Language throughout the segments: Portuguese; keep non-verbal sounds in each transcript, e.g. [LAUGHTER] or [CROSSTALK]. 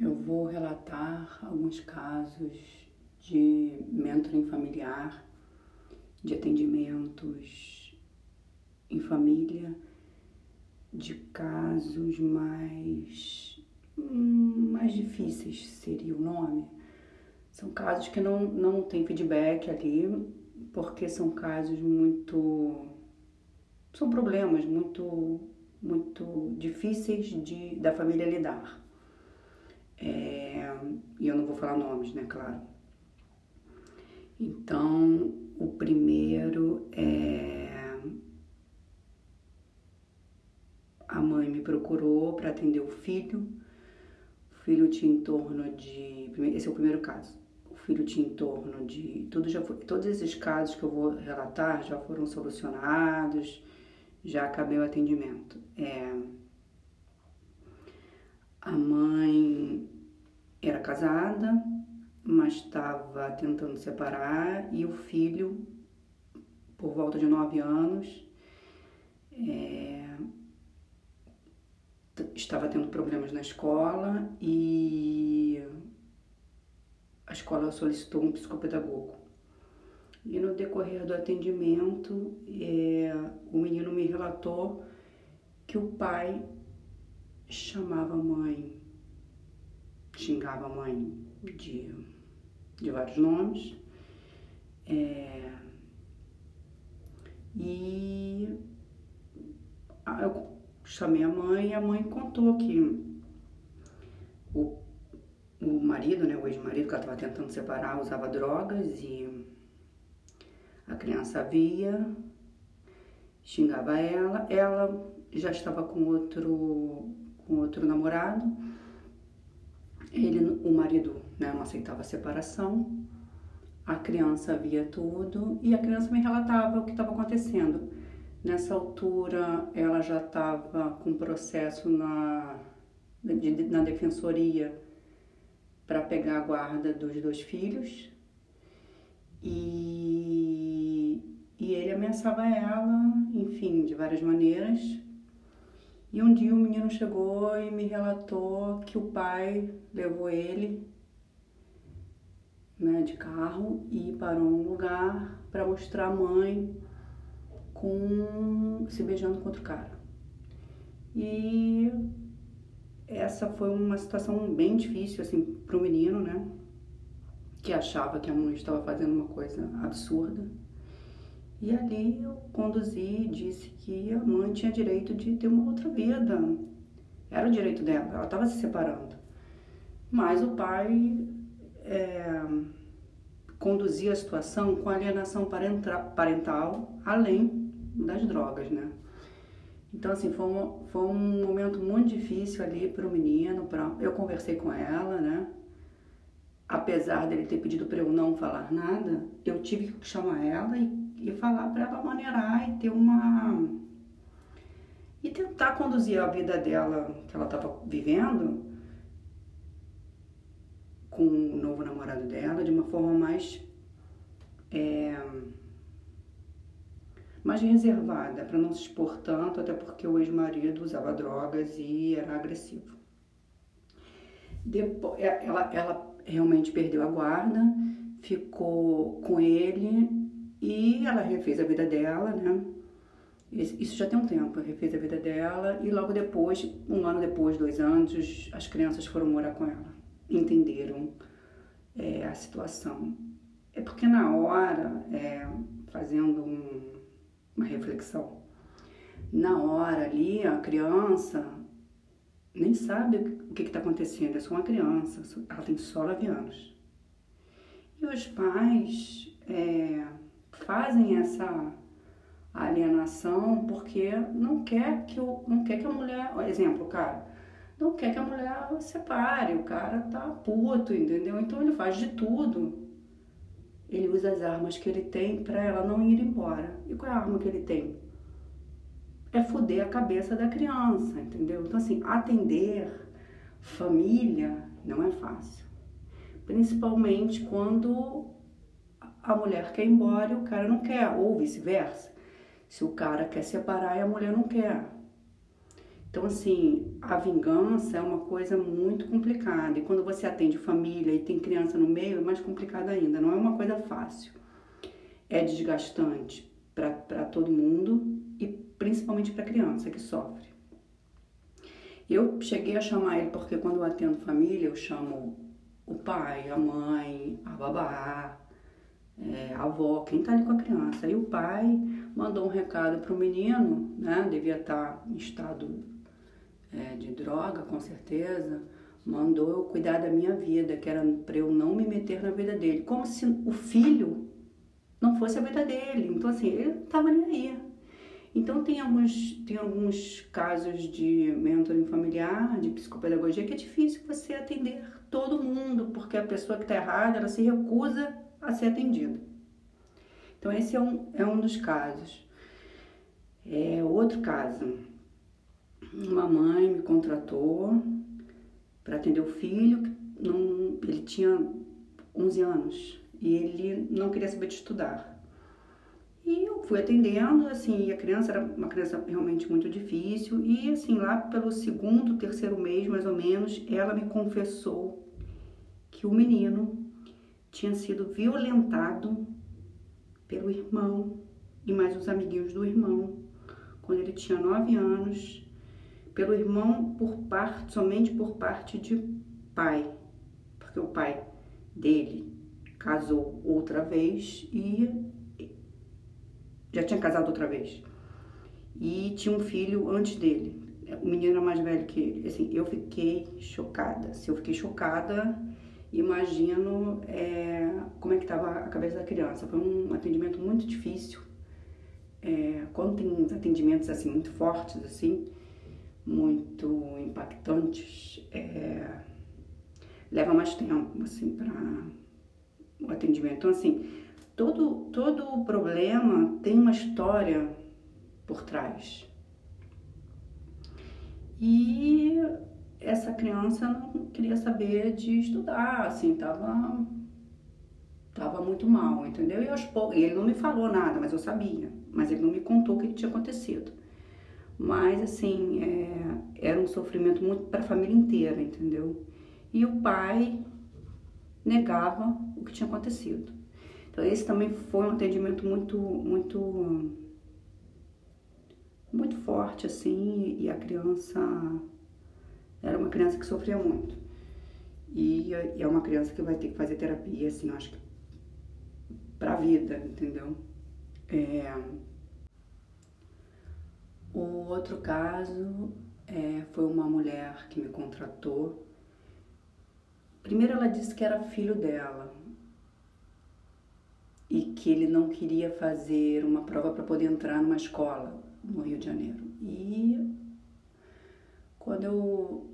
Eu vou relatar alguns casos de mentoring familiar, de atendimentos em família, de casos mais, mais difíceis seria o nome. São casos que não, não tem feedback ali, porque são casos muito. são problemas muito, muito difíceis de, da família lidar. É, e eu não vou falar nomes, né, claro. Então, o primeiro é. A mãe me procurou para atender o filho. O filho tinha em torno de. Esse é o primeiro caso. O filho tinha em torno de. Tudo já foi, todos esses casos que eu vou relatar já foram solucionados, já acabei o atendimento. É, a mãe era casada, mas estava tentando separar e o filho, por volta de nove anos, é, estava tendo problemas na escola e a escola solicitou um psicopedagogo. E no decorrer do atendimento, é, o menino me relatou que o pai chamava a mãe, xingava a mãe de, de vários nomes. É, e eu chamei a mãe e a mãe contou que o, o marido, né, o ex-marido que ela estava tentando separar, usava drogas e a criança via, xingava ela, ela já estava com outro com outro namorado. Ele, o marido né, não aceitava a separação. A criança via tudo e a criança me relatava o que estava acontecendo. Nessa altura, ela já estava com processo na, de, na defensoria para pegar a guarda dos dois filhos. E, e ele ameaçava ela, enfim, de várias maneiras. E um dia o menino chegou e me relatou que o pai levou ele né, de carro e parou num lugar para mostrar a mãe com se beijando com outro cara. E essa foi uma situação bem difícil assim pro menino, né? Que achava que a mãe estava fazendo uma coisa absurda. E ali eu conduzi e disse que a mãe tinha direito de ter uma outra vida. Era o direito dela, ela estava se separando. Mas o pai é, conduzia a situação com alienação parental, além das drogas, né? Então, assim, foi um, foi um momento muito difícil ali para o menino. Pra, eu conversei com ela, né? Apesar dele ter pedido para eu não falar nada, eu tive que chamar ela e e falar para ela maneirar e ter uma. e tentar conduzir a vida dela que ela estava vivendo com o novo namorado dela de uma forma mais. É, mais reservada, para não se expor tanto, até porque o ex-marido usava drogas e era agressivo. Depois, é, ela, ela realmente perdeu a guarda, ficou com ele e ela refez a vida dela, né? Isso já tem um tempo, refez a vida dela e logo depois, um ano depois, dois anos, as crianças foram morar com ela, entenderam é, a situação. É porque na hora, é, fazendo um, uma reflexão, na hora ali, a criança nem sabe o que está acontecendo, é só uma criança, ela tem só 9 anos. E os pais é, fazem essa alienação porque não quer que o, não quer que a mulher, exemplo, cara, não quer que a mulher separe, o cara tá puto, entendeu? Então ele faz de tudo. Ele usa as armas que ele tem para ela não ir embora. E qual é a arma que ele tem? É foder a cabeça da criança, entendeu? Então assim, atender família não é fácil. Principalmente quando a mulher quer ir embora e o cara não quer, ou vice-versa. Se o cara quer separar e a mulher não quer. Então, assim, a vingança é uma coisa muito complicada. E quando você atende família e tem criança no meio, é mais complicado ainda. Não é uma coisa fácil. É desgastante para todo mundo e principalmente para a criança que sofre. Eu cheguei a chamar ele porque quando eu atendo família, eu chamo o pai, a mãe, a babá, é, a avó, quem tá ali com a criança. E o pai mandou um recado pro menino, né? Devia estar tá em estado é, de droga, com certeza. Mandou eu cuidar da minha vida, que era para eu não me meter na vida dele. Como se o filho não fosse a vida dele. Então, assim, ele não tava nem aí. Então tem alguns, tem alguns casos de mentoring familiar, de psicopedagogia, que é difícil você atender todo mundo, porque a pessoa que está errada, ela se recusa a ser atendida. Então esse é um, é um dos casos. É outro caso. Uma mãe me contratou para atender o filho, não, ele tinha 11 anos e ele não queria saber de estudar. E eu fui atendendo, assim, a criança era uma criança realmente muito difícil. E, assim, lá pelo segundo, terceiro mês, mais ou menos, ela me confessou que o menino tinha sido violentado pelo irmão e mais os amiguinhos do irmão, quando ele tinha nove anos, pelo irmão por parte, somente por parte de pai, porque o pai dele casou outra vez e já tinha casado outra vez. E tinha um filho antes dele. O menino era mais velho que ele. Assim, eu fiquei chocada. Se eu fiquei chocada, imagino é, como é que estava a cabeça da criança. Foi um atendimento muito difícil. É, quando tem atendimentos assim muito fortes, assim, muito impactantes, é, leva mais tempo assim para o atendimento. Então assim, todo, todo problema tem uma história por trás. E essa criança não queria saber de estudar, assim, tava, tava muito mal, entendeu? E aos poucos, ele não me falou nada, mas eu sabia, mas ele não me contou o que tinha acontecido. Mas, assim, é, era um sofrimento muito para a família inteira, entendeu? E o pai negava o que tinha acontecido. Então esse também foi um atendimento muito, muito, muito forte assim e a criança era uma criança que sofria muito e, e é uma criança que vai ter que fazer terapia assim, acho que para a vida, entendeu? É... O outro caso é, foi uma mulher que me contratou. Primeiro ela disse que era filho dela, e que ele não queria fazer uma prova para poder entrar numa escola no Rio de Janeiro. E quando eu,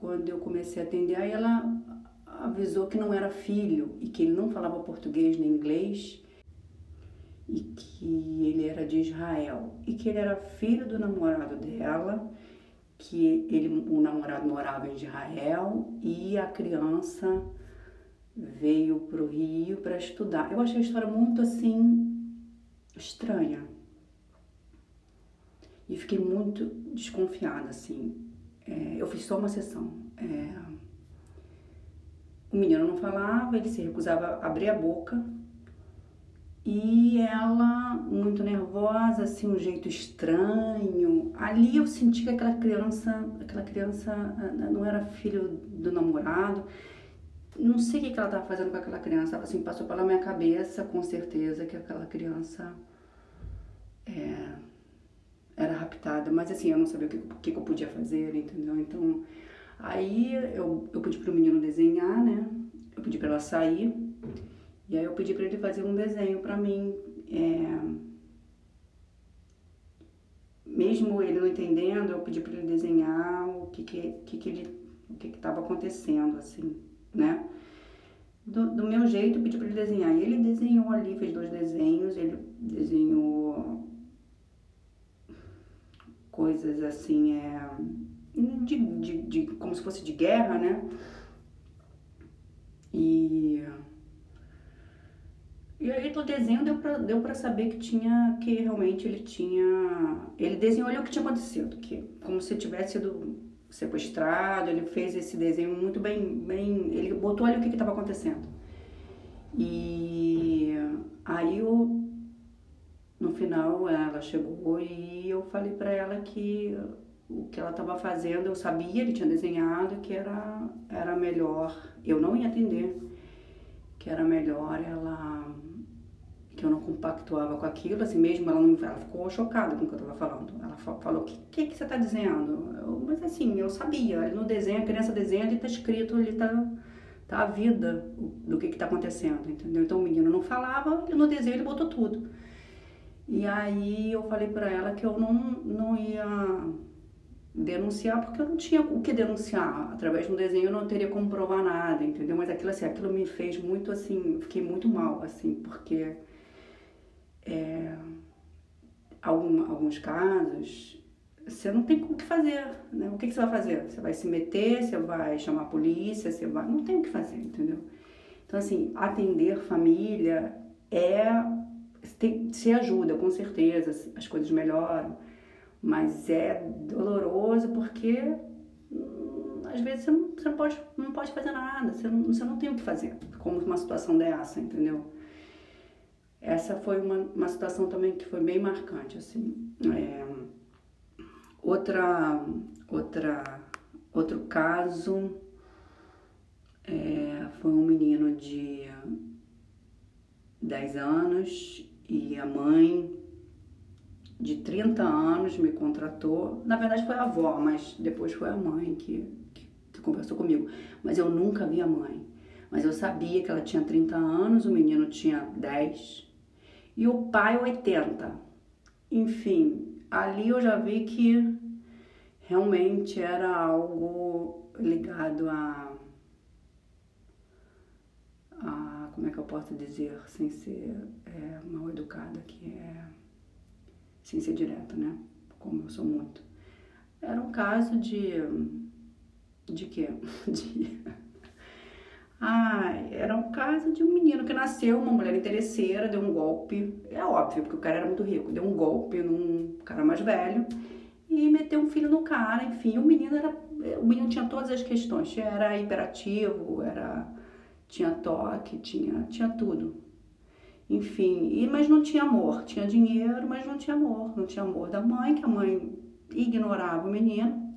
quando eu comecei a atender, aí ela avisou que não era filho e que ele não falava português nem inglês e que ele era de Israel e que ele era filho do namorado dela, que ele, o namorado morava em Israel e a criança veio para o Rio para estudar. Eu achei a história muito assim estranha e fiquei muito desconfiada assim. É, eu fiz só uma sessão. É, o menino não falava, ele se recusava a abrir a boca e ela muito nervosa, assim, um jeito estranho. Ali eu senti que aquela criança, aquela criança ah, não era filho do namorado não sei o que, ela estava fazendo com aquela criança. Assim, passou pela minha cabeça, com certeza, que aquela criança é, era raptada. Mas assim, eu não sabia o que, que, que eu podia fazer, entendeu? Então, aí eu, eu pedi pro menino desenhar, né? Eu pedi para ela sair. E aí eu pedi para ele fazer um desenho para mim. É, mesmo ele não entendendo, eu pedi para ele desenhar o que que, que, que ele o que estava acontecendo, assim né? Do, do meu jeito, eu pedi para ele desenhar. E ele desenhou ali, fez dois desenhos, ele desenhou coisas assim, é, de, de, de, como se fosse de guerra, né? E E aí no desenho deu pra, deu pra saber que tinha, que realmente ele tinha, ele desenhou ali o que tinha acontecido, que como se tivesse sido sequestrado, ele fez esse desenho muito bem, bem ele botou ali o que estava acontecendo. E aí eu, no final ela chegou e eu falei para ela que o que ela estava fazendo, eu sabia, ele tinha desenhado que era, era melhor, eu não ia atender, que era melhor ela que eu não compactuava com aquilo, assim mesmo, ela, não, ela ficou chocada com o que eu estava falando. Ela falou, o que, que, que você está dizendo? Eu, mas assim, eu sabia, no desenho, a criança desenha, ali está escrito, ali está tá a vida do que está acontecendo, entendeu? Então o menino não falava, e no desenho ele botou tudo. E aí eu falei para ela que eu não, não ia denunciar porque eu não tinha o que denunciar. Através de um desenho eu não teria como provar nada, entendeu? Mas aquilo assim, aquilo me fez muito assim, fiquei muito mal, assim, porque é, algum, alguns casos, você não tem o que fazer, né? O que, que você vai fazer? Você vai se meter, você vai chamar a polícia, você vai... Não tem o que fazer, entendeu? Então, assim, atender família é... Tem, se ajuda, com certeza, as coisas melhoram, mas é doloroso porque hum, às vezes você não, você não, pode, não pode fazer nada, você não, você não tem o que fazer, como uma situação dessa, entendeu? Essa foi uma, uma situação também que foi bem marcante, assim. É, outra, outra, outro caso é, foi um menino de 10 anos e a mãe de 30 anos me contratou. Na verdade foi a avó, mas depois foi a mãe que, que, que conversou comigo. Mas eu nunca vi a mãe. Mas eu sabia que ela tinha 30 anos, o menino tinha 10 e o pai 80. Enfim, ali eu já vi que realmente era algo ligado a, a como é que eu posso dizer, sem ser é, mal educada, que é sem ser direta, né? Como eu sou muito. Era um caso de de quê? [LAUGHS] De ah, era um caso de um menino que nasceu, uma mulher interesseira, deu um golpe. É óbvio, porque o cara era muito rico. Deu um golpe num cara mais velho e meteu um filho no cara. Enfim, o menino era. O menino tinha todas as questões. Era hiperativo, era. Tinha toque, tinha, tinha tudo. Enfim, e, mas não tinha amor. Tinha dinheiro, mas não tinha amor. Não tinha amor da mãe, que a mãe ignorava o menino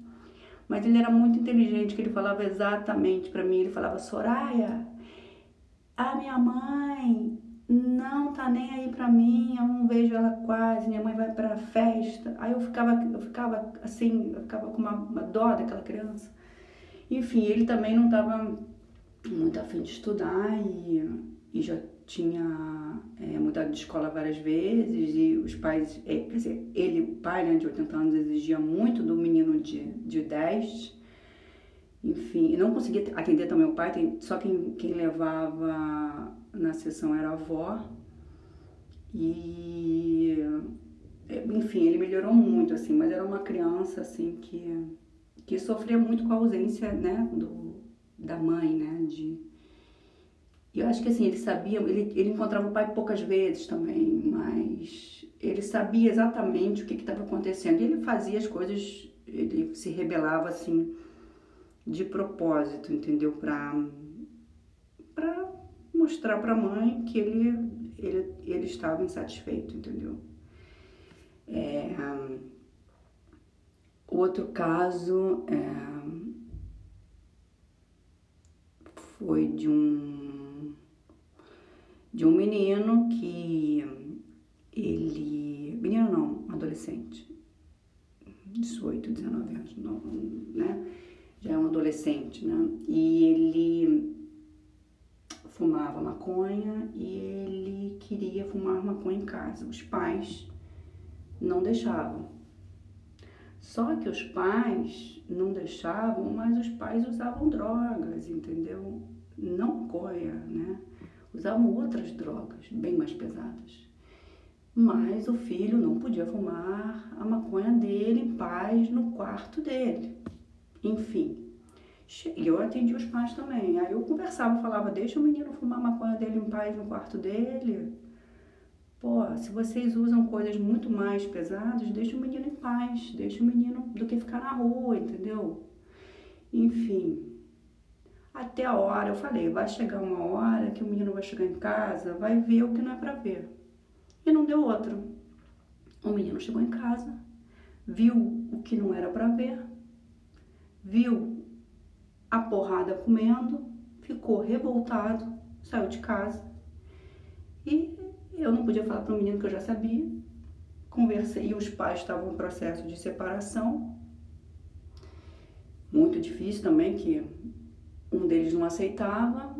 mas ele era muito inteligente, que ele falava exatamente para mim, ele falava, Soraya, a minha mãe não tá nem aí para mim, eu não vejo ela quase, minha mãe vai pra festa. Aí eu ficava, eu ficava assim, eu ficava com uma, uma dó daquela criança. Enfim, ele também não tava muito afim de estudar e, e já tinha é, mudado de escola várias vezes e os pais, é, quer dizer, ele, o pai né, de 80 anos, exigia muito do menino de, de 10. Enfim, não conseguia atender também o pai, só quem, quem levava na sessão era a avó. E, é, enfim, ele melhorou muito, assim, mas era uma criança, assim, que, que sofria muito com a ausência, né, do, da mãe, né, de e eu acho que assim, ele sabia, ele, ele encontrava o pai poucas vezes também, mas ele sabia exatamente o que estava acontecendo. E ele fazia as coisas, ele se rebelava assim, de propósito, entendeu? Para pra mostrar para a mãe que ele, ele, ele estava insatisfeito, entendeu? É, outro caso é, foi de um de um menino que ele. Menino não, adolescente. 18, 19 anos, não, né? Já é um adolescente, né? E ele fumava maconha e ele queria fumar maconha em casa. Os pais não deixavam. Só que os pais não deixavam, mas os pais usavam drogas, entendeu? Não coia, né? usavam outras drogas bem mais pesadas. Mas o filho não podia fumar a maconha dele em paz no quarto dele. Enfim, eu atendi os pais também. Aí eu conversava, falava, deixa o menino fumar a maconha dele em paz no quarto dele. Pô, se vocês usam coisas muito mais pesadas, deixa o menino em paz, deixa o menino do que ficar na rua, entendeu? Enfim, até a hora, eu falei, vai chegar uma hora que o menino vai chegar em casa, vai ver o que não é para ver. E não deu outro. O menino chegou em casa, viu o que não era para ver, viu a porrada comendo, ficou revoltado, saiu de casa e eu não podia falar para o menino que eu já sabia. Conversei e os pais estavam em processo de separação. Muito difícil também, que um deles não aceitava.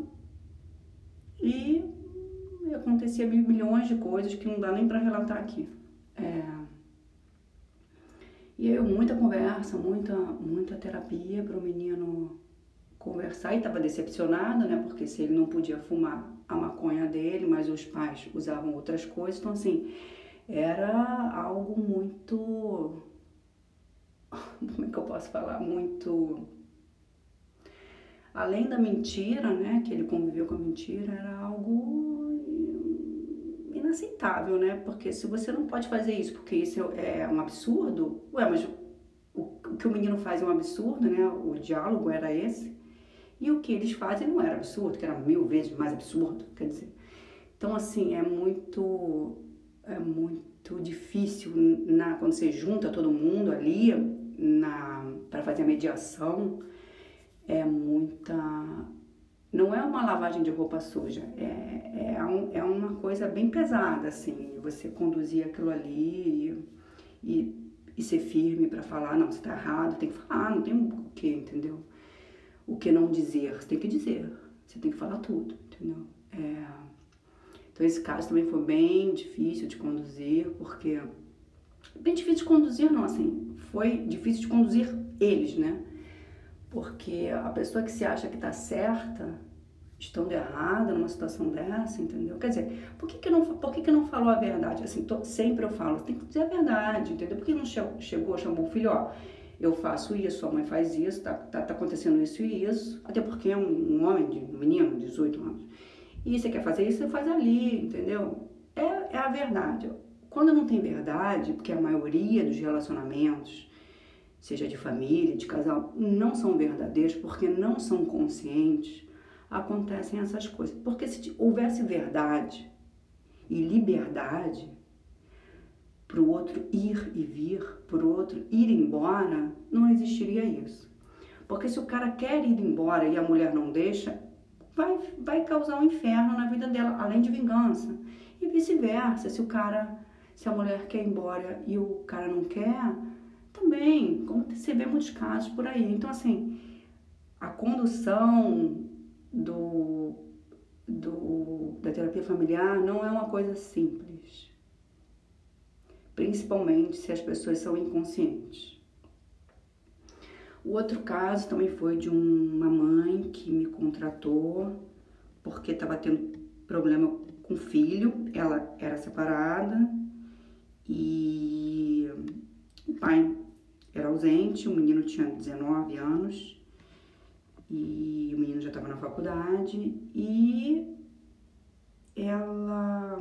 E acontecia milhões de coisas que não dá nem para relatar aqui. É... E aí, muita conversa, muita, muita terapia para o menino conversar. E estava decepcionada, né? Porque se ele não podia fumar a maconha dele, mas os pais usavam outras coisas. Então, assim, era algo muito. Como é que eu posso falar? Muito. Além da mentira, né? Que ele conviveu com a mentira, era algo inaceitável, né? Porque se você não pode fazer isso porque isso é um absurdo, ué, mas o, o que o menino faz é um absurdo, né? O diálogo era esse. E o que eles fazem não era absurdo, que era mil vezes mais absurdo, quer dizer. Então, assim, é muito, é muito difícil na, quando você junta todo mundo ali para fazer a mediação, é muita. Não é uma lavagem de roupa suja, é, é, um, é uma coisa bem pesada, assim, você conduzir aquilo ali e, e, e ser firme para falar, não, você está errado, tem que falar, não tem o que, entendeu? o que não dizer. Você tem que dizer, você tem que falar tudo, entendeu? É... Então esse caso também foi bem difícil de conduzir, porque. Bem difícil de conduzir, não, assim, foi difícil de conduzir eles, né? Porque a pessoa que se acha que tá certa, estando errada numa situação dessa, entendeu? Quer dizer, por que, que, não, por que, que não falou a verdade? Assim, tô, sempre eu falo, tem que dizer a verdade, entendeu? Por que não chegou, chamou o filho, ó, eu faço isso, a mãe faz isso, tá, tá, tá acontecendo isso e isso, até porque é um, um homem, de, um menino de 18 anos. E você quer fazer isso, você faz ali, entendeu? É, é a verdade. Quando não tem verdade, porque a maioria dos relacionamentos, seja de família, de casal, não são verdadeiros, porque não são conscientes, acontecem essas coisas. Porque se houvesse verdade e liberdade, para o outro ir e vir, para o outro ir embora, não existiria isso. Porque se o cara quer ir embora e a mulher não deixa, vai, vai causar um inferno na vida dela, além de vingança. E vice-versa, se o cara, se a mulher quer ir embora e o cara não quer, também, como você vê muitos casos por aí. Então, assim, a condução do, do, da terapia familiar não é uma coisa simples principalmente se as pessoas são inconscientes. O outro caso também foi de uma mãe que me contratou porque estava tendo problema com o filho, ela era separada e o pai era ausente, o menino tinha 19 anos e o menino já estava na faculdade e ela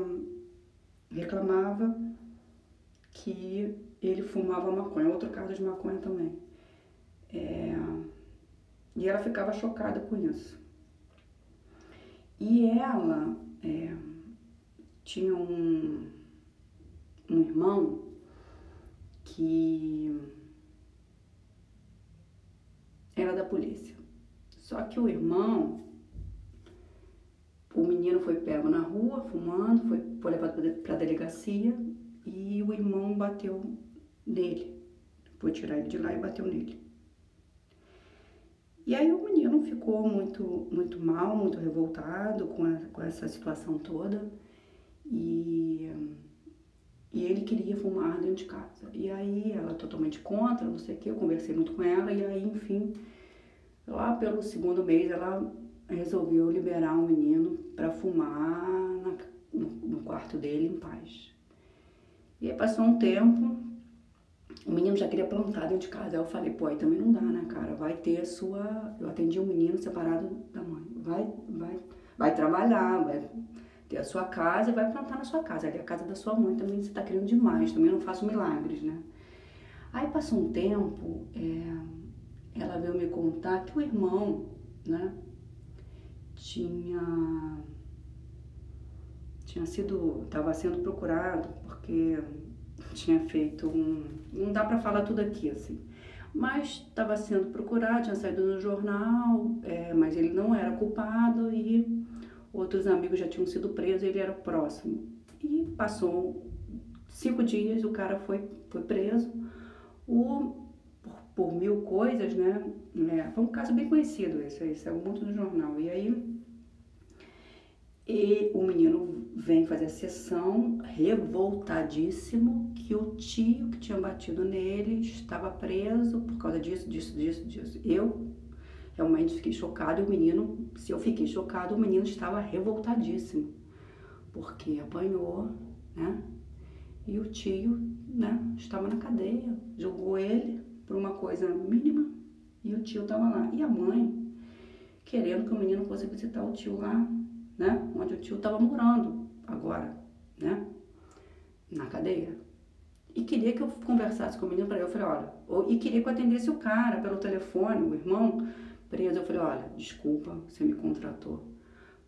reclamava que ele fumava maconha, outro caso de maconha também. É, e ela ficava chocada com isso. E ela é, tinha um, um irmão que era da polícia. Só que o irmão, o menino foi pego na rua fumando, foi, foi levado para a delegacia e o irmão bateu nele. Foi tirar ele de lá e bateu nele. E aí o menino ficou muito, muito mal, muito revoltado com, a, com essa situação toda. E, e ele queria fumar dentro de casa. E aí totalmente contra, não sei o que, eu conversei muito com ela, e aí, enfim, lá pelo segundo mês ela resolveu liberar o menino para fumar na, no, no quarto dele em paz. E aí passou um tempo, o menino já queria plantar dentro de casa. Aí eu falei, pô, aí também não dá, né, cara? Vai ter a sua. Eu atendi um menino separado da mãe. Vai, vai, vai trabalhar, vai ter a sua casa e vai plantar na sua casa. Ali a casa da sua mãe também você tá querendo demais, também não faço milagres, né? Aí passou um tempo, é, ela veio me contar que o irmão, né, tinha tinha sido, estava sendo procurado porque tinha feito um, não dá para falar tudo aqui assim, mas estava sendo procurado, tinha saído no jornal, é, mas ele não era culpado e outros amigos já tinham sido presos, ele era próximo. E passou cinco dias, o cara foi, foi preso, o, por, por mil coisas, né? É, foi um caso bem conhecido esse, esse é muito no jornal. E aí e o menino vem fazer a sessão revoltadíssimo que o tio que tinha batido nele estava preso por causa disso, disso, disso, disso. Eu realmente fiquei chocada e o menino, se eu fiquei chocada, o menino estava revoltadíssimo porque apanhou, né? E o tio, né, estava na cadeia, jogou ele por uma coisa mínima e o tio estava lá. E a mãe querendo que o menino fosse visitar o tio lá né? Onde o tio estava morando agora, né? Na cadeia. E queria que eu conversasse com o menino para eu falei, olha, e queria que eu atendesse o cara pelo telefone, o irmão preso. Eu falei, olha, desculpa, você me contratou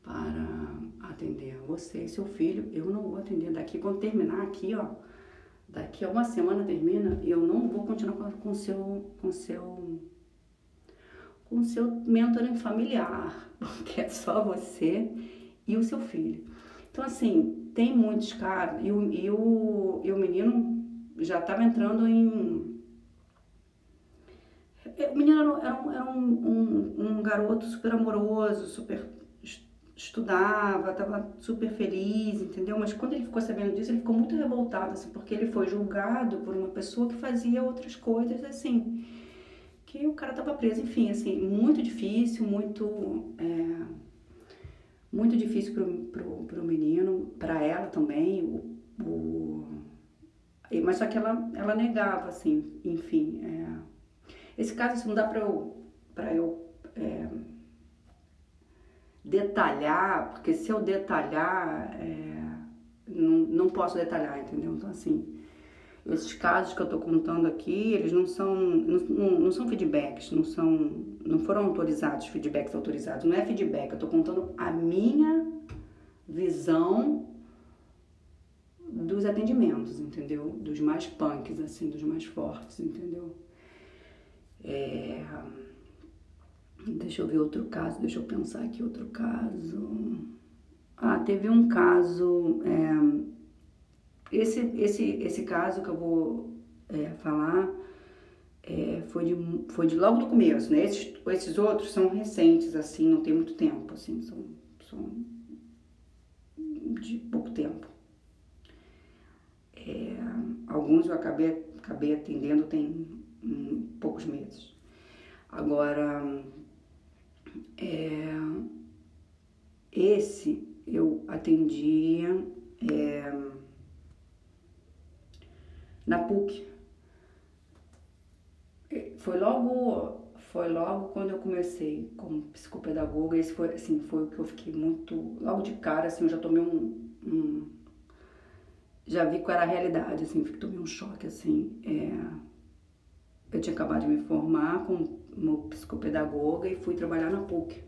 para atender você e seu filho. Eu não vou atender daqui quando terminar aqui, ó. Daqui a uma semana termina e eu não vou continuar com seu com seu com seu mentoring familiar, [LAUGHS] porque é só você e o seu filho. Então, assim, tem muitos caras, e o, e o, e o menino já estava entrando em. O menino era, um, era um, um, um garoto super amoroso, super estudava, estava super feliz, entendeu? Mas quando ele ficou sabendo disso, ele ficou muito revoltado, assim, porque ele foi julgado por uma pessoa que fazia outras coisas, assim, que o cara estava preso. Enfim, assim, muito difícil, muito. É muito difícil pro, pro, pro menino, para ela também, o, o, mas só que ela, ela negava, assim, enfim. É, esse caso assim, não dá para eu, pra eu é, detalhar, porque se eu detalhar, é, não, não posso detalhar, entendeu? Então, assim, esses casos que eu estou contando aqui, eles não são, não, não, são feedbacks, não são, não foram autorizados, feedbacks autorizados, não é feedback, eu estou contando a minha visão dos atendimentos, entendeu? Dos mais punks, assim, dos mais fortes, entendeu? É... Deixa eu ver outro caso, deixa eu pensar aqui outro caso. Ah, teve um caso... É esse, esse, esse caso que eu vou é, falar é, foi, de, foi de logo do começo, né? Esses, esses outros são recentes, assim, não tem muito tempo, assim, são, são de pouco tempo. É, alguns eu acabei, acabei atendendo tem hum, poucos meses. Agora, é, esse eu atendia é, na PUC. Foi logo, foi logo quando eu comecei como psicopedagoga, esse foi, assim, foi o que eu fiquei muito, logo de cara, assim, eu já tomei um, um já vi qual era a realidade, assim, tomei um choque, assim, é, eu tinha acabado de me formar como psicopedagoga e fui trabalhar na PUC,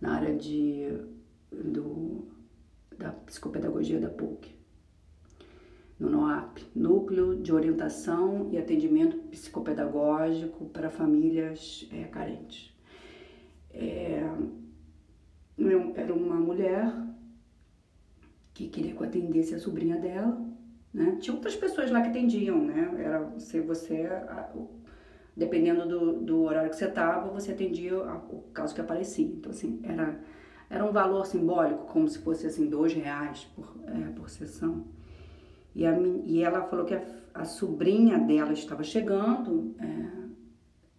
na área de, do, da psicopedagogia da PUC no NOAP, Núcleo de Orientação e Atendimento Psicopedagógico para Famílias é, Carentes. É, era uma mulher que queria que eu atendesse a sobrinha dela, né? Tinha outras pessoas lá que atendiam, né? Era se você, dependendo do, do horário que você estava, você atendia o caso que aparecia. Então, assim, era, era um valor simbólico, como se fosse, assim, dois reais por, é, por sessão. E, a, e ela falou que a, a sobrinha dela estava chegando é,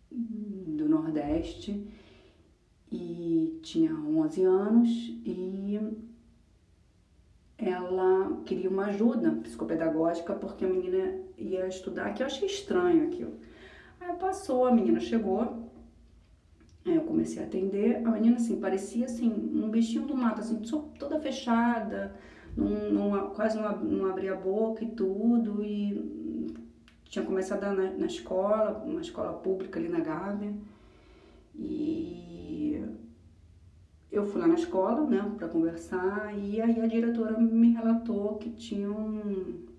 do Nordeste e tinha 11 anos e ela queria uma ajuda psicopedagógica porque a menina ia estudar, que eu achei estranho aquilo. Aí passou, a menina chegou, aí eu comecei a atender, a menina assim, parecia assim, um bichinho do mato, assim, toda fechada, não, quase não, não abria a boca e tudo, e tinha começado a na, na escola, uma escola pública ali na Gávea, e eu fui lá na escola, né, para conversar, e aí a diretora me relatou que tinha um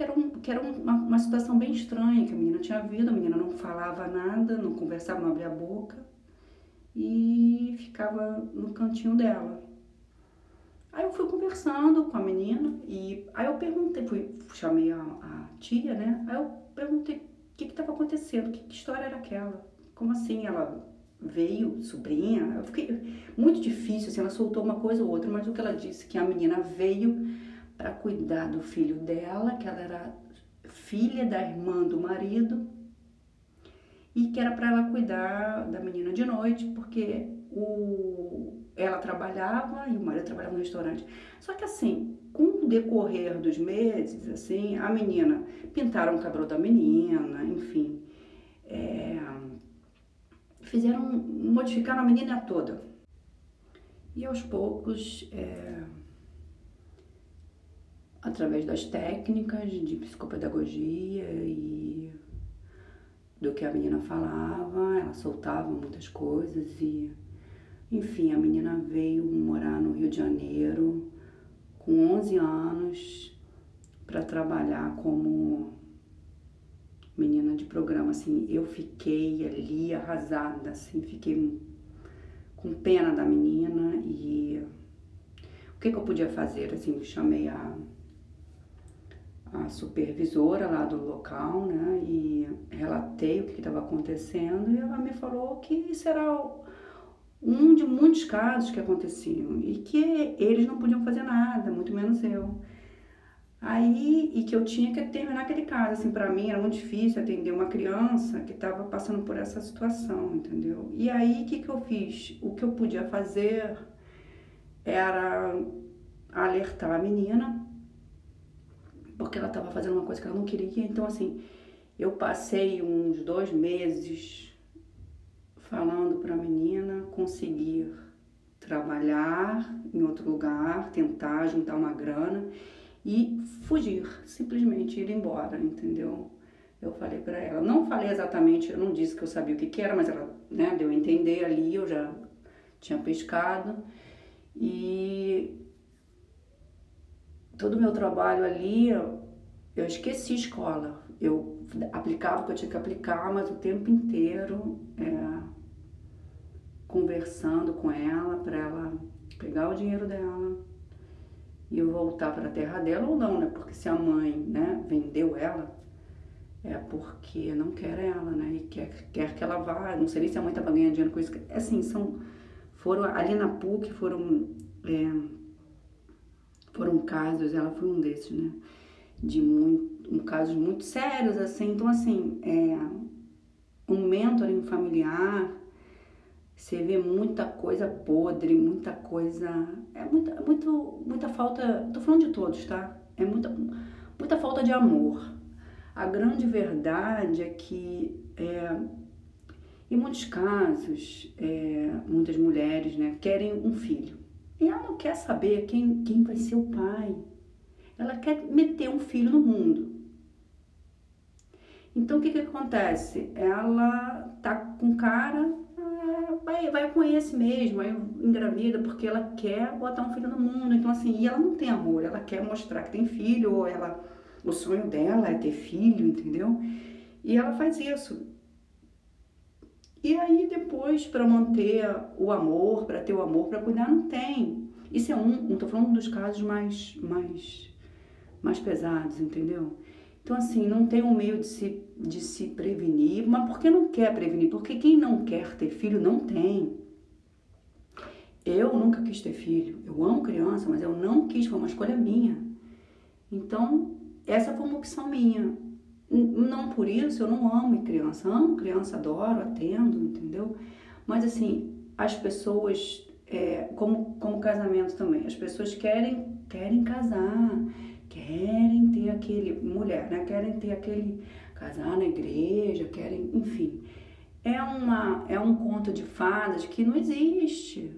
que era, um, que era uma, uma situação bem estranha, que a menina tinha vindo, a menina não falava nada, não conversava, não abria a boca e ficava no cantinho dela. Aí eu fui conversando com a menina e aí eu perguntei, fui, chamei a, a tia, né? Aí eu perguntei o que estava acontecendo, que, que história era aquela? Como assim ela veio, sobrinha? Eu fiquei muito difícil, assim, ela soltou uma coisa ou outra, mas o que ela disse que a menina veio para cuidar do filho dela, que ela era filha da irmã do marido, e que era para ela cuidar da menina de noite, porque o, ela trabalhava e o marido trabalhava no restaurante. Só que assim, com o decorrer dos meses, assim, a menina pintaram o cabelo da menina, enfim, é, fizeram modificaram a menina toda. E aos poucos é, através das técnicas de psicopedagogia e do que a menina falava, ela soltava muitas coisas e enfim, a menina veio morar no Rio de Janeiro com 11 anos para trabalhar como menina de programa assim. Eu fiquei ali arrasada, assim, fiquei com pena da menina e o que, que eu podia fazer? Assim, chamei a a supervisora lá do local, né, e relatei o que estava acontecendo e ela me falou que isso era um de muitos casos que aconteciam e que eles não podiam fazer nada, muito menos eu. Aí, e que eu tinha que terminar aquele caso, assim, para mim era muito difícil atender uma criança que estava passando por essa situação, entendeu? E aí, o que, que eu fiz? O que eu podia fazer era alertar a menina porque ela estava fazendo uma coisa que ela não queria. Então, assim, eu passei uns dois meses falando para a menina conseguir trabalhar em outro lugar, tentar juntar uma grana e fugir, simplesmente ir embora, entendeu? Eu falei para ela, não falei exatamente, eu não disse que eu sabia o que, que era, mas ela né, deu a entender ali, eu já tinha pescado e todo o meu trabalho ali, eu, esqueci escola. Eu aplicava o que eu tinha que aplicar, mas o tempo inteiro é, conversando com ela para ela pegar o dinheiro dela e eu voltar para a terra dela ou não, né? Porque se a mãe, né, vendeu ela, é porque não quer ela, né? E quer, quer que ela vá. Não sei nem se a mãe estava ganhando dinheiro com isso. Assim, são, foram ali na PUC, foram é, foram casos, ela foi um desses, né? De muito, um, casos muito sérios, assim. Então, assim, é, um mentoring familiar, você vê muita coisa podre, muita coisa. É muita, muito, muita falta. Tô falando de todos, tá? É muita, muita falta de amor. A grande verdade é que, é, em muitos casos, é, muitas mulheres né, querem um filho. E ela não quer saber quem, quem vai ser o pai. Ela quer meter um filho no mundo. Então o que, que acontece? Ela tá com cara, é, vai, vai com esse mesmo, vai engravida porque ela quer botar um filho no mundo. Então assim, e ela não tem amor, ela quer mostrar que tem filho, ou ela, o sonho dela é ter filho, entendeu? E ela faz isso. E aí depois, para manter o amor, para ter o amor, para cuidar, não tem. Isso é um, estou falando dos casos mais, mais, mais pesados, entendeu? Então, assim, não tem um meio de se, de se prevenir, mas por que não quer prevenir? Porque quem não quer ter filho não tem. Eu nunca quis ter filho. Eu amo criança, mas eu não quis, foi uma escolha minha. Então, essa foi uma opção minha. Não por isso eu não amo criança. Amo criança, adoro, atendo, entendeu? Mas assim, as pessoas, é, como, como casamento também, as pessoas querem, querem casar, querem ter aquele, mulher, né? Querem ter aquele, casar na igreja, querem, enfim. É, uma, é um conto de fadas que não existe.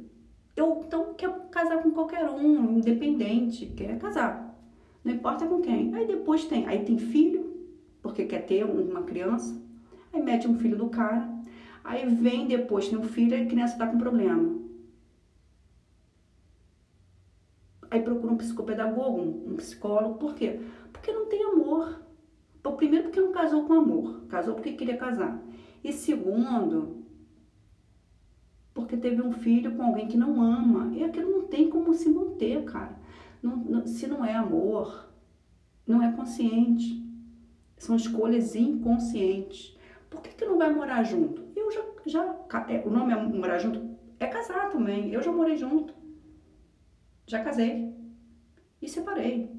Eu, então, quer casar com qualquer um, independente, quer casar. Não importa com quem. Aí depois tem, aí tem filho, porque quer ter uma criança. Aí mete um filho do cara. Aí vem depois, tem um filho e a criança tá com problema. Aí procura um psicopedagogo, um, psicólogo. Por quê? Porque não tem amor. Primeiro, porque não casou com amor. Casou porque queria casar. E segundo, porque teve um filho com alguém que não ama. E aquilo não tem como se manter, cara. Não, não, se não é amor, não é consciente. São escolhas inconscientes. Por que, que não vai morar junto? Eu já, já. É, o nome é morar junto é casar também. Eu já morei junto. Já casei e separei.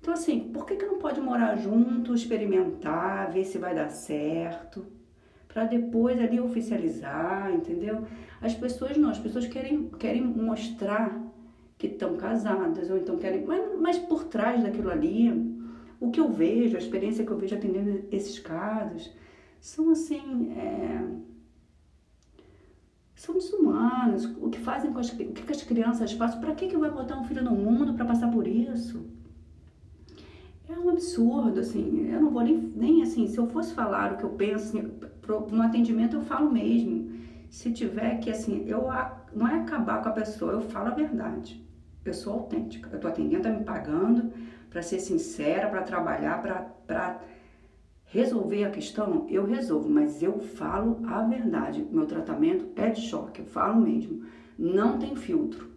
Então, assim, por que, que não pode morar junto, experimentar, ver se vai dar certo, para depois ali oficializar, entendeu? As pessoas não, as pessoas querem, querem mostrar que estão casadas, ou então querem. Mas, mas por trás daquilo ali, o que eu vejo, a experiência que eu vejo atendendo esses casos, são assim. É são desumanos. O que fazem com as, o que as crianças fazem? Para que, que vai botar um filho no mundo para passar por isso? É um absurdo, assim. Eu não vou nem, nem assim, se eu fosse falar o que eu penso, assim, no atendimento eu falo mesmo. Se tiver que, assim, eu não é acabar com a pessoa, eu falo a verdade. Eu sou autêntica. Eu tô atendendo, tá me pagando para ser sincera, para trabalhar, para resolver a questão, eu resolvo, mas eu falo a verdade. Meu tratamento é de choque, eu falo mesmo. Não tem filtro.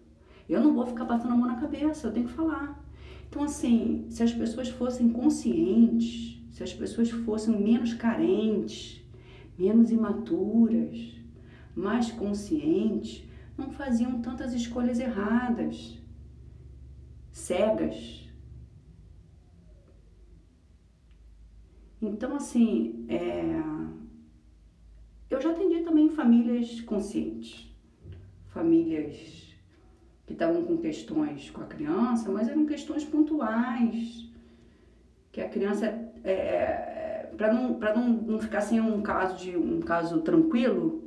Eu não vou ficar passando a mão na cabeça, eu tenho que falar. Então, assim, se as pessoas fossem conscientes, se as pessoas fossem menos carentes, menos imaturas, mais conscientes, não faziam tantas escolhas erradas, cegas Então, assim, é... eu já atendi também famílias conscientes, famílias que estavam com questões com a criança, mas eram questões pontuais, que a criança, é, é para não, não, não ficar sem um caso de um caso tranquilo,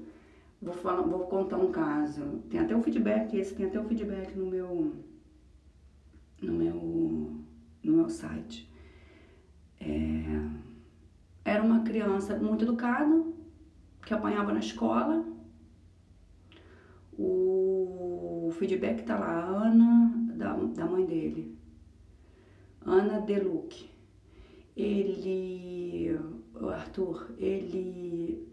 vou, falar, vou contar um caso. Tem até o feedback, esse tem até o feedback no meu, no meu, no meu site. É, era uma criança muito educada, que apanhava na escola. O feedback tá lá, Ana, da, da mãe dele. Ana Deluc. Ele, Arthur, ele,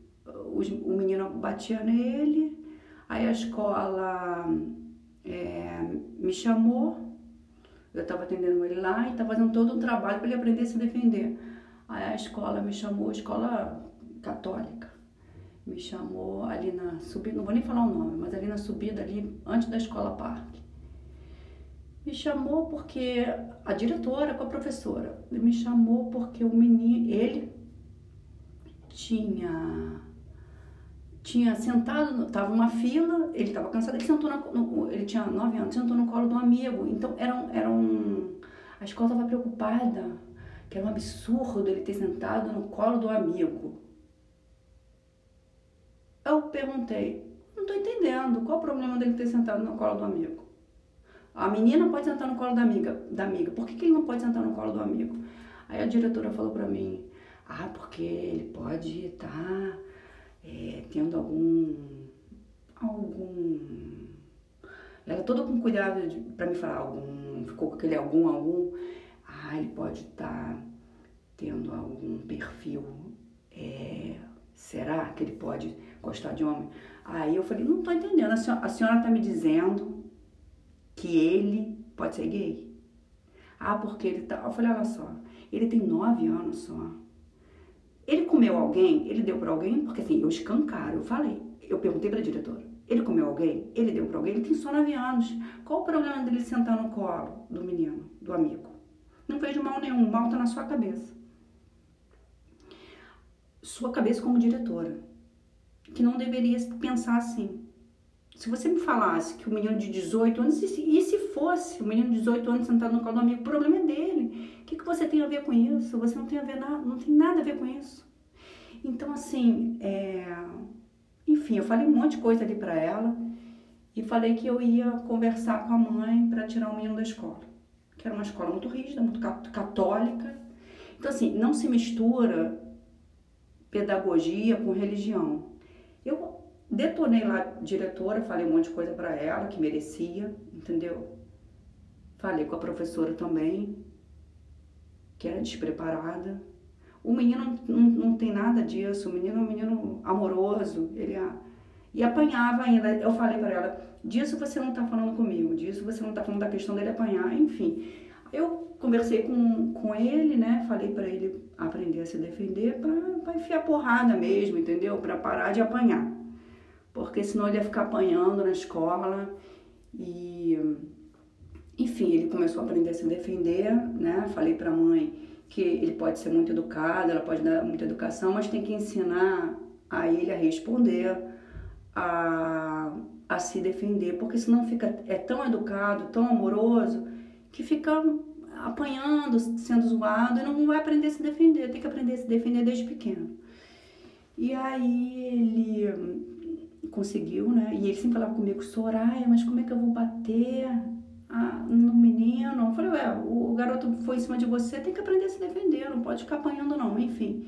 os, o menino batia nele, aí a escola é, me chamou, eu estava atendendo ele lá e estava fazendo todo um trabalho para ele aprender a se defender. Aí a escola me chamou, escola católica, me chamou ali na subida, não vou nem falar o nome, mas ali na subida, ali antes da escola parque. Me chamou porque a diretora com a professora me chamou porque o menino, ele tinha tinha sentado, tava uma fila, ele estava cansado, ele sentou na, no, ele tinha nove anos, sentou no colo de um amigo. Então era um, era um a escola estava preocupada que era um absurdo ele ter sentado no colo do amigo. Eu perguntei, não estou entendendo, qual o problema dele ter sentado no colo do amigo? A menina pode sentar no colo da amiga, da amiga. por que, que ele não pode sentar no colo do amigo? Aí a diretora falou para mim, ah, porque ele pode estar tá, é, tendo algum, algum... Ela toda com cuidado para me falar algum, ficou com aquele algum, algum ah, ele pode estar tá tendo algum perfil, é, será que ele pode gostar de homem? Aí eu falei, não estou entendendo, a senhora está me dizendo que ele pode ser gay? Ah, porque ele tá. Eu falei, olha só, ele tem nove anos só. Ele comeu alguém, ele deu para alguém, porque assim, eu escancaro, eu falei, eu perguntei para a diretora, ele comeu alguém, ele deu para alguém, ele tem só nove anos. Qual o problema dele sentar no colo do menino, do amigo? Mal tá na sua cabeça. Sua cabeça como diretora, que não deveria pensar assim. Se você me falasse que o menino de 18 anos, e se, e se fosse o menino de 18 anos sentado no colo do amigo, o problema é dele. O que, que você tem a ver com isso? Você não tem, a ver nada, não tem nada a ver com isso. Então, assim, é... enfim, eu falei um monte de coisa ali para ela e falei que eu ia conversar com a mãe para tirar o menino da escola, que era uma escola muito rígida, muito católica. Então, assim, não se mistura pedagogia com religião. Eu Detonei lá diretora, falei um monte de coisa para ela que merecia, entendeu? Falei com a professora também, que era despreparada. O menino não, não tem nada disso, o menino é um menino amoroso, ele e apanhava ainda. Eu falei para ela, disso você não tá falando comigo, disso você não tá falando da questão dele apanhar, enfim. Eu conversei com, com ele, né? Falei para ele aprender a se defender para enfiar porrada mesmo, entendeu? Para parar de apanhar porque senão ele ia ficar apanhando na escola e enfim, ele começou a aprender a se defender, né? Falei para a mãe que ele pode ser muito educado, ela pode dar muita educação, mas tem que ensinar a ele a responder, a, a se defender, porque senão fica é tão educado, tão amoroso, que fica apanhando, sendo zoado e não vai aprender a se defender, tem que aprender a se defender desde pequeno. E aí ele conseguiu, né? E ele sempre falava comigo, Soraya, mas como é que eu vou bater a, no menino? Eu falei, ué, o, o garoto foi em cima de você, tem que aprender a se defender, não pode ficar apanhando não, enfim.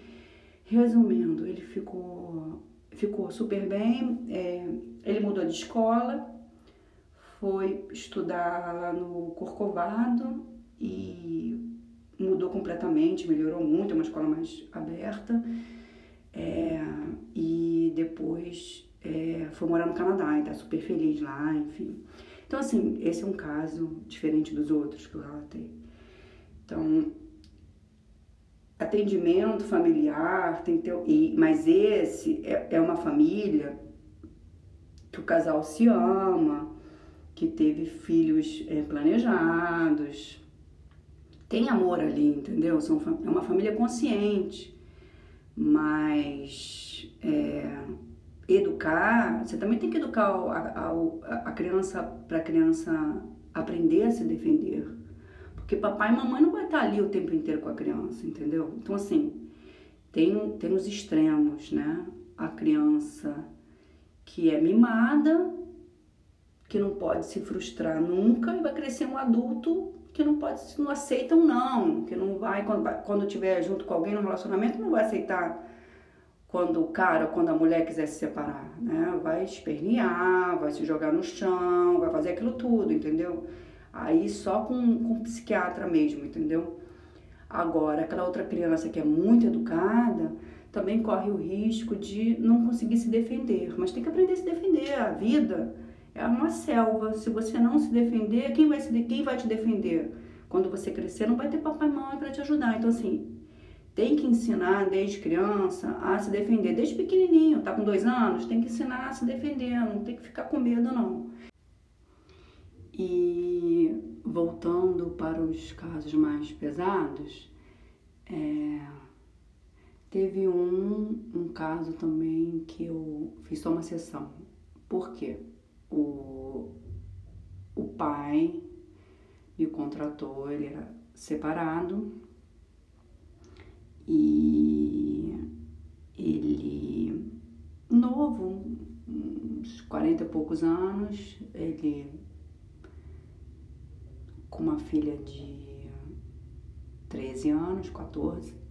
Resumindo, ele ficou, ficou super bem, é, ele mudou de escola, foi estudar lá no Corcovado e mudou completamente, melhorou muito, é uma escola mais aberta. É, e depois é, foi morar no Canadá e tá super feliz lá, enfim. Então, assim, esse é um caso diferente dos outros que eu relatei. Então, atendimento familiar tem que ter. E, mas esse é, é uma família que o casal se ama, que teve filhos é, planejados, tem amor ali, entendeu? São, é uma família consciente, mas é, educar, você também tem que educar a, a, a criança para a criança aprender a se defender. Porque papai e mamãe não vai estar ali o tempo inteiro com a criança, entendeu? Então, assim, tem, tem os extremos, né? A criança que é mimada, que não pode se frustrar nunca e vai crescer um adulto que não pode, não aceita um não, que não vai, quando, quando tiver junto com alguém no relacionamento, não vai aceitar quando o cara, quando a mulher quiser se separar, né? Vai espernear, vai se jogar no chão, vai fazer aquilo tudo, entendeu? Aí só com, com um psiquiatra mesmo, entendeu? Agora, aquela outra criança que é muito educada também corre o risco de não conseguir se defender, mas tem que aprender a se defender. A vida é uma selva. Se você não se defender, quem vai, se, quem vai te defender? Quando você crescer, não vai ter papai e mamãe para te ajudar. Então, assim, tem que ensinar desde criança a se defender, desde pequenininho, tá com dois anos, tem que ensinar a se defender, não tem que ficar com medo não. E voltando para os casos mais pesados, é, teve um, um caso também que eu fiz só uma sessão. Por quê? O, o pai me contratou, ele era separado, e ele, novo, uns 40 e poucos anos, ele com uma filha de 13 anos, 14,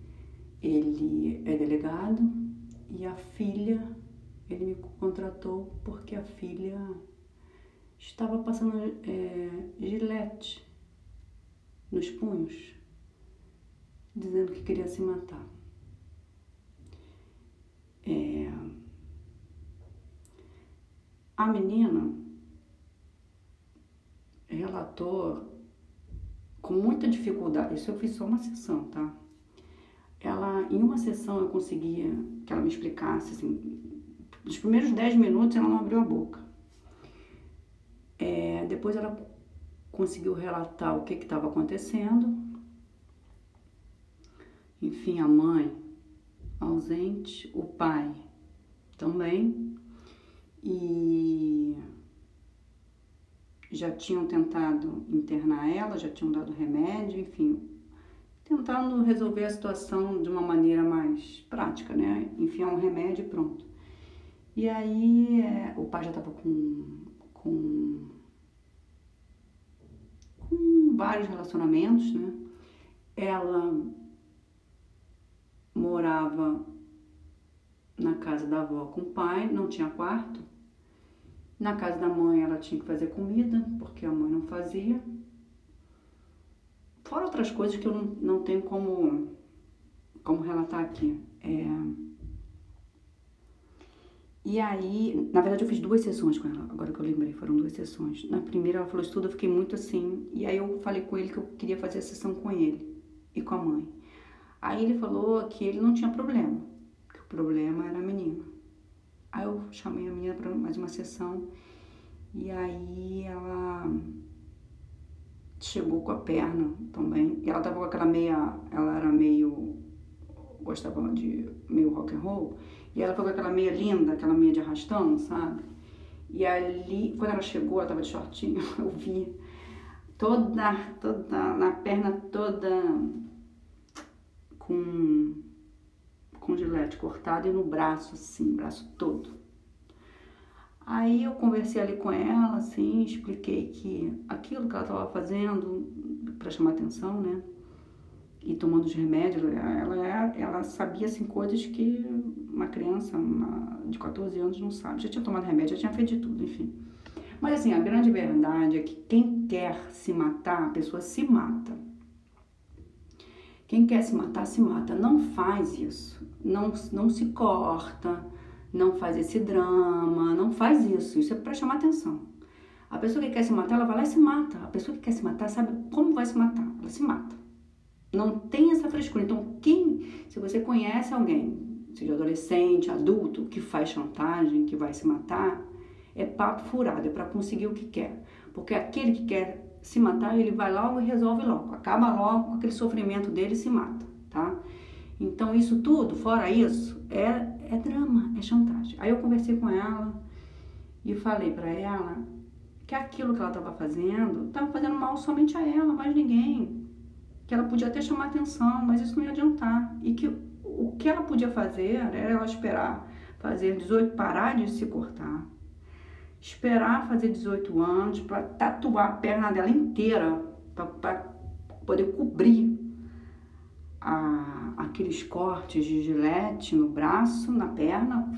ele é delegado e a filha, ele me contratou porque a filha estava passando é, gilete nos punhos dizendo que queria se matar. É... A menina relatou com muita dificuldade, isso eu fiz só uma sessão, tá? Ela, em uma sessão eu conseguia que ela me explicasse, assim, nos primeiros 10 minutos ela não abriu a boca. É, depois ela conseguiu relatar o que estava acontecendo, enfim, a mãe ausente, o pai também. E já tinham tentado internar ela, já tinham dado remédio, enfim, tentando resolver a situação de uma maneira mais prática, né? Enfiar um remédio e pronto. E aí é, o pai já estava com, com, com vários relacionamentos, né? Ela morava na casa da avó com o pai, não tinha quarto. Na casa da mãe ela tinha que fazer comida, porque a mãe não fazia. Fora outras coisas que eu não, não tenho como, como relatar aqui. É... E aí, na verdade eu fiz duas sessões com ela, agora que eu lembrei, foram duas sessões. Na primeira ela falou isso tudo, eu fiquei muito assim, e aí eu falei com ele que eu queria fazer a sessão com ele e com a mãe. Aí ele falou que ele não tinha problema, que o problema era a menina. Aí eu chamei a menina para mais uma sessão e aí ela chegou com a perna também. E ela tava com aquela meia, ela era meio gostava de meio rock and roll, e ela foi com aquela meia linda, aquela meia de arrastão, sabe? E ali, quando ela chegou, ela tava de shortinho, [LAUGHS] eu vi toda, toda, na perna toda com, com gilete cortado e no braço, assim, braço todo. Aí eu conversei ali com ela, assim, expliquei que aquilo que ela estava fazendo para chamar atenção, né? E tomando os remédios, ela, ela sabia, assim, coisas que uma criança uma, de 14 anos não sabe. Já tinha tomado remédio, já tinha feito de tudo, enfim. Mas, assim, a grande verdade é que quem quer se matar, a pessoa se mata. Quem quer se matar, se mata. Não faz isso. Não, não se corta, não faz esse drama, não faz isso. Isso é para chamar atenção. A pessoa que quer se matar, ela vai lá e se mata. A pessoa que quer se matar sabe como vai se matar. Ela se mata. Não tem essa frescura. Então, quem, se você conhece alguém, seja adolescente, adulto, que faz chantagem, que vai se matar, é papo furado, é para conseguir o que quer. Porque aquele que quer se matar, ele vai logo e resolve logo. Acaba logo com aquele sofrimento dele e se mata, tá? Então, isso tudo, fora isso, é, é drama, é chantagem. Aí eu conversei com ela e falei para ela que aquilo que ela estava fazendo estava fazendo mal somente a ela, mais ninguém. Que ela podia até chamar atenção, mas isso não ia adiantar. E que o que ela podia fazer era ela esperar fazer 18, parar de se cortar, esperar fazer 18 anos para tatuar a perna dela inteira, para poder cobrir a, aqueles cortes de gilete no braço, na perna,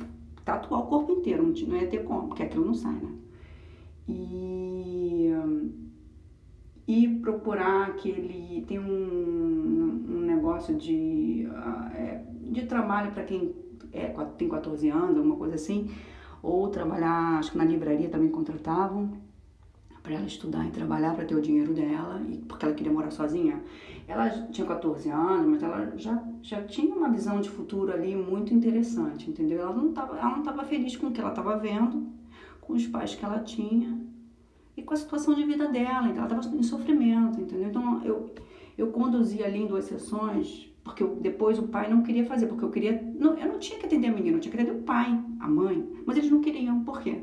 tatuar o corpo inteiro, não ia ter como, porque aquilo não sai, né? E, e procurar aquele. Tem um, um negócio de, uh, de trabalho para quem é, tem 14 anos, alguma coisa assim ou trabalhar, acho que na livraria também contratavam para ela estudar e trabalhar para ter o dinheiro dela, e porque ela queria morar sozinha. Ela tinha 14 anos, mas ela já, já tinha uma visão de futuro ali muito interessante, entendeu? Ela não estava ela não tava feliz com o que ela estava vendo, com os pais que ela tinha e com a situação de vida dela, então ela estava em sofrimento, entendeu? Então eu, eu conduzi ali em duas sessões porque eu, depois o pai não queria fazer, porque eu queria. Não, eu não tinha que atender a menina, eu tinha que atender o pai, a mãe. Mas eles não queriam. Por quê?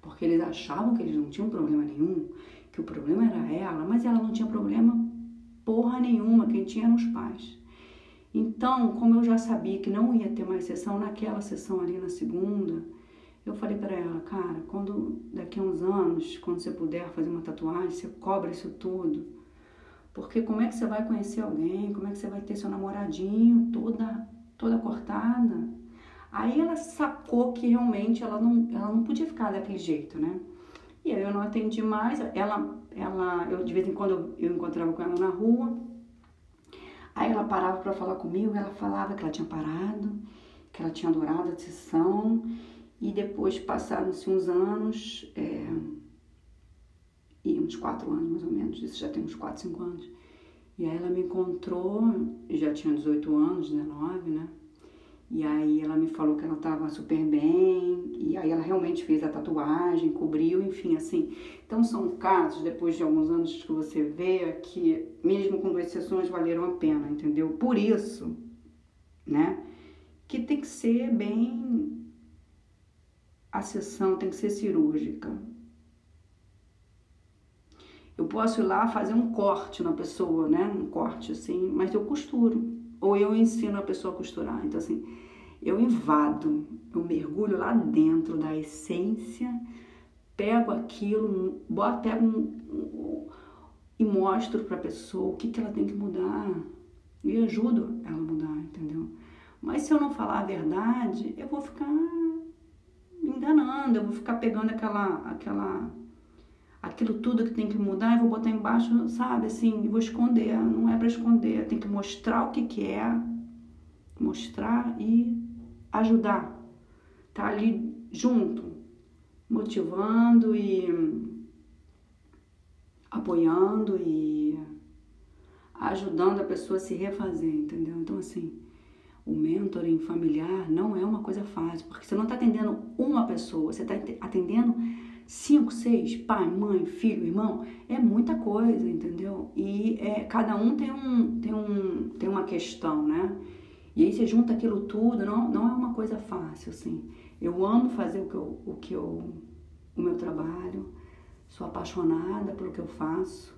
Porque eles achavam que eles não tinham problema nenhum, que o problema era ela, mas ela não tinha problema porra nenhuma, quem tinha eram os pais. Então, como eu já sabia que não ia ter mais sessão, naquela sessão ali na segunda, eu falei para ela, cara, quando daqui a uns anos, quando você puder fazer uma tatuagem, você cobra isso tudo porque como é que você vai conhecer alguém? Como é que você vai ter seu namoradinho toda, toda cortada? Aí ela sacou que realmente ela não, ela não podia ficar daquele jeito, né? E aí eu não atendi mais. Ela, ela, eu de vez em quando eu, encontrava com ela na rua. Aí ela parava para falar comigo, ela falava que ela tinha parado, que ela tinha adorado a sessão. E depois passaram-se uns anos, é, e uns quatro anos mais ou menos, isso já tem uns quatro, cinco anos. E aí ela me encontrou, já tinha 18 anos, 19, né? E aí ela me falou que ela estava super bem, e aí ela realmente fez a tatuagem, cobriu, enfim, assim. Então são casos, depois de alguns anos que você vê, que mesmo com duas sessões valeram a pena, entendeu? Por isso, né, que tem que ser bem. A sessão tem que ser cirúrgica, Eu posso ir lá fazer um corte na pessoa, né? Um corte assim, mas eu costuro. Ou eu ensino a pessoa a costurar. Então, assim, eu invado, eu mergulho lá dentro da essência, pego aquilo, pego um, um, e mostro para a pessoa o que, que ela tem que mudar. E ajudo ela a mudar, entendeu? Mas se eu não falar a verdade, eu vou ficar enganando, eu vou ficar pegando aquela, aquela, aquilo tudo que tem que mudar e vou botar embaixo, sabe, assim, vou esconder. Não é para esconder, tem que mostrar o que, que é, mostrar e ajudar. Tá ali junto, motivando e apoiando e ajudando a pessoa a se refazer, entendeu? Então, assim, o mentoring familiar não é uma coisa fácil, porque você não está atendendo uma pessoa, você está atendendo cinco, seis, pai, mãe, filho, irmão, é muita coisa, entendeu? E é, cada um tem, um, tem, um, tem uma questão, né? E aí você junta aquilo tudo, não, não é uma coisa fácil, assim. Eu amo fazer o que eu, o que eu, o meu trabalho, sou apaixonada pelo que eu faço.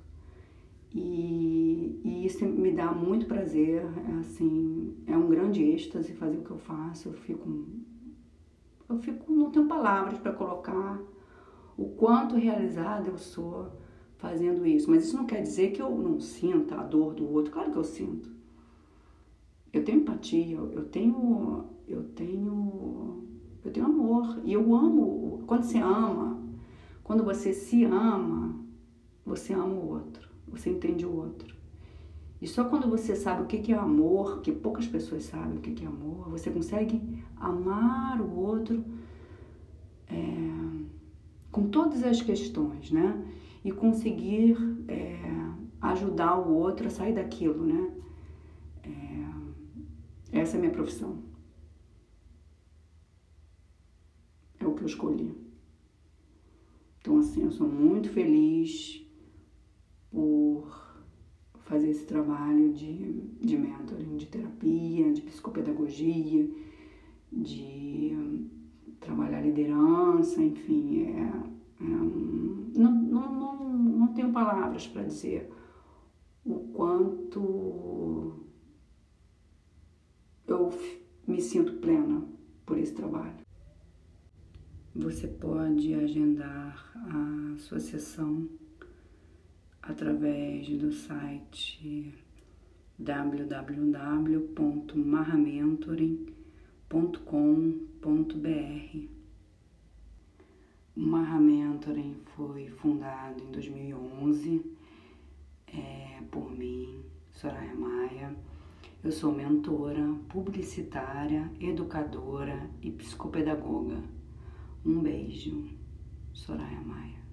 E, e, isso me dá muito prazer, assim, é um grande êxtase fazer o que eu faço. Eu fico, eu fico, não tenho palavras para colocar o quanto realizada eu sou fazendo isso. Mas isso não quer dizer que eu não sinta a dor do outro. Claro que eu sinto. Eu tenho empatia, eu tenho, eu tenho, eu tenho amor e eu amo. Quando você ama, quando você se ama, você ama o outro você entende o outro. E só quando você sabe o que é amor, que poucas pessoas sabem o que é amor, você consegue amar o outro é, com todas as questões, né? E conseguir é, ajudar o outro a sair daquilo, né? É, essa é a minha profissão. É o que eu escolhi. Então, assim, eu sou muito feliz por fazer esse trabalho de, de mentoring, de terapia, de psicopedagogia, de trabalhar liderança, enfim, é, é não, não, não, não tenho palavras para dizer o quanto eu me sinto plena por esse trabalho. Você pode agendar a sua sessão através do site www.marramentoring.com.br. O Marra Mentoring foi fundado em 2011 é, por mim, Soraya Maia. Eu sou mentora, publicitária, educadora e psicopedagoga. Um beijo, Soraya Maia.